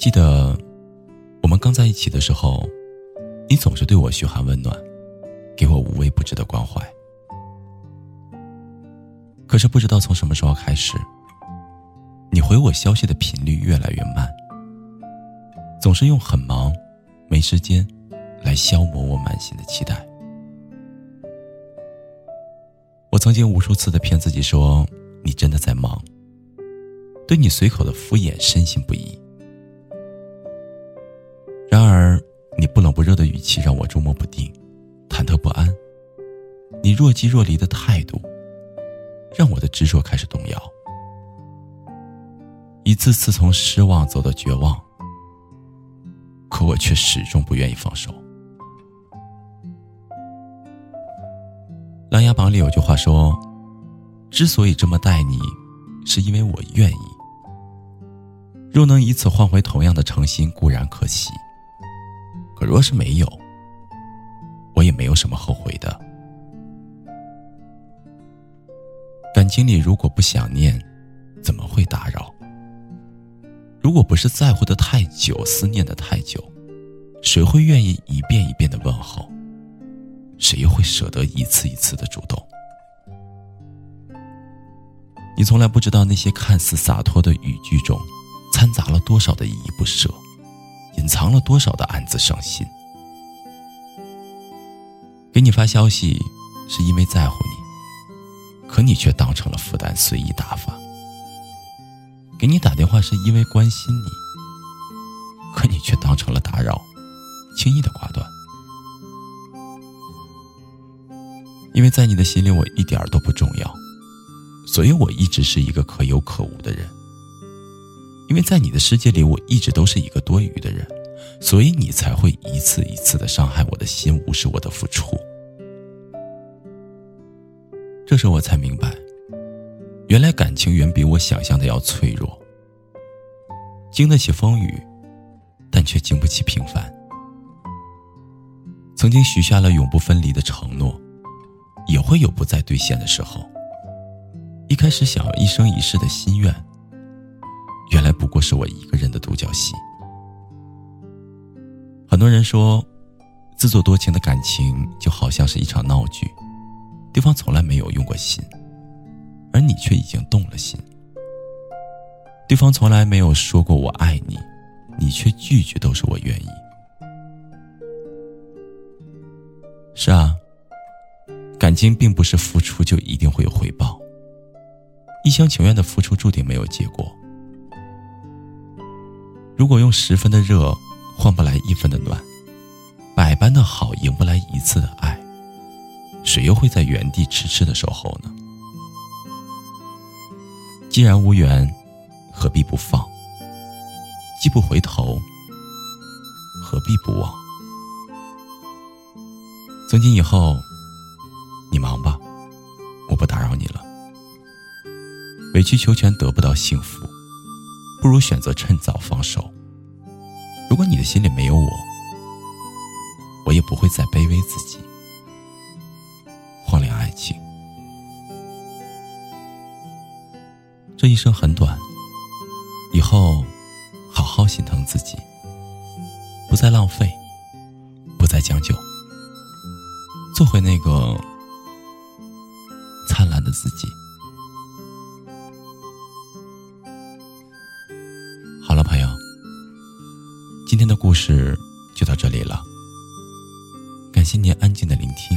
记得我们刚在一起的时候，你总是对我嘘寒问暖，给我无微不至的关怀。可是不知道从什么时候开始，你回我消息的频率越来越慢，总是用很忙、没时间来消磨我满心的期待。我曾经无数次的骗自己说你真的在忙，对你随口的敷衍深信不疑。热的语气让我捉摸不定、忐忑不安；你若即若离的态度，让我的执着开始动摇。一次次从失望走到绝望，可我却始终不愿意放手。《琅琊榜》里有句话说：“之所以这么待你，是因为我愿意。若能以此换回同样的诚心，固然可喜。”可若是没有，我也没有什么后悔的。感情里如果不想念，怎么会打扰？如果不是在乎的太久，思念的太久，谁会愿意一遍一遍的问候？谁又会舍得一次一次的主动？你从来不知道那些看似洒脱的语句中，掺杂了多少的依依不舍。隐藏了多少的暗自伤心？给你发消息是因为在乎你，可你却当成了负担，随意打发；给你打电话是因为关心你，可你却当成了打扰，轻易的挂断。因为在你的心里，我一点都不重要，所以我一直是一个可有可无的人。因为在你的世界里，我一直都是一个多余的人，所以你才会一次一次的伤害我的心，无视我的付出。这时我才明白，原来感情远比我想象的要脆弱，经得起风雨，但却经不起平凡。曾经许下了永不分离的承诺，也会有不再兑现的时候。一开始想要一生一世的心愿。原来不过是我一个人的独角戏。很多人说，自作多情的感情就好像是一场闹剧，对方从来没有用过心，而你却已经动了心。对方从来没有说过我爱你，你却句句都是我愿意。是啊，感情并不是付出就一定会有回报，一厢情愿的付出注定没有结果。如果用十分的热换不来一分的暖，百般的好赢不来一次的爱，谁又会在原地痴痴的守候呢？既然无缘，何必不放？既不回头，何必不忘？从今以后，你忙吧，我不打扰你了。委曲求全得不到幸福。不如选择趁早放手。如果你的心里没有我，我也不会再卑微自己，荒凉爱情。这一生很短，以后好好心疼自己，不再浪费，不再将就，做回那个灿烂的自己。故事就到这里了，感谢您安静的聆听，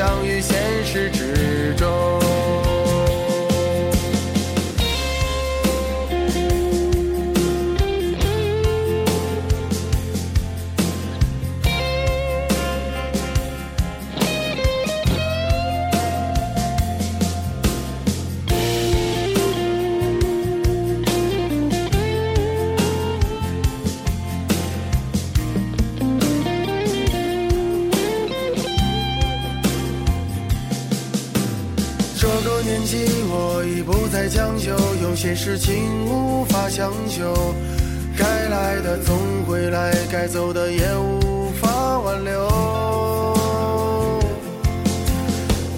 相遇现实之有些事情无法强求。该来的总会来，该走的也无法挽留。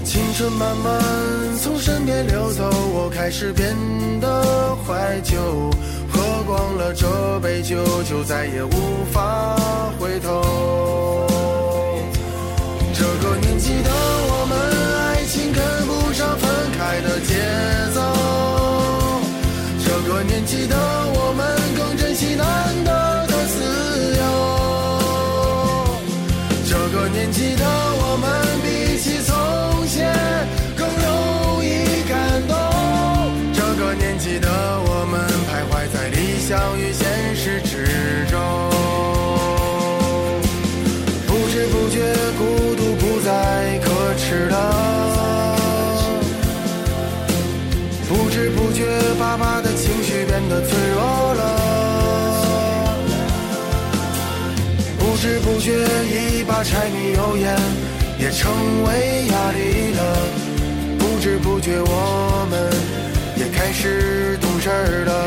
青春慢慢从身边流走，我开始变得怀旧。喝光了这杯酒，就再也无法这个年纪的我们，比起从前更容易感动。这个年纪的我们，徘徊在理想与现实之中。不知不觉，孤独不再可耻了。柴米油盐也成为压力了。不知不觉，我们也开始懂事了。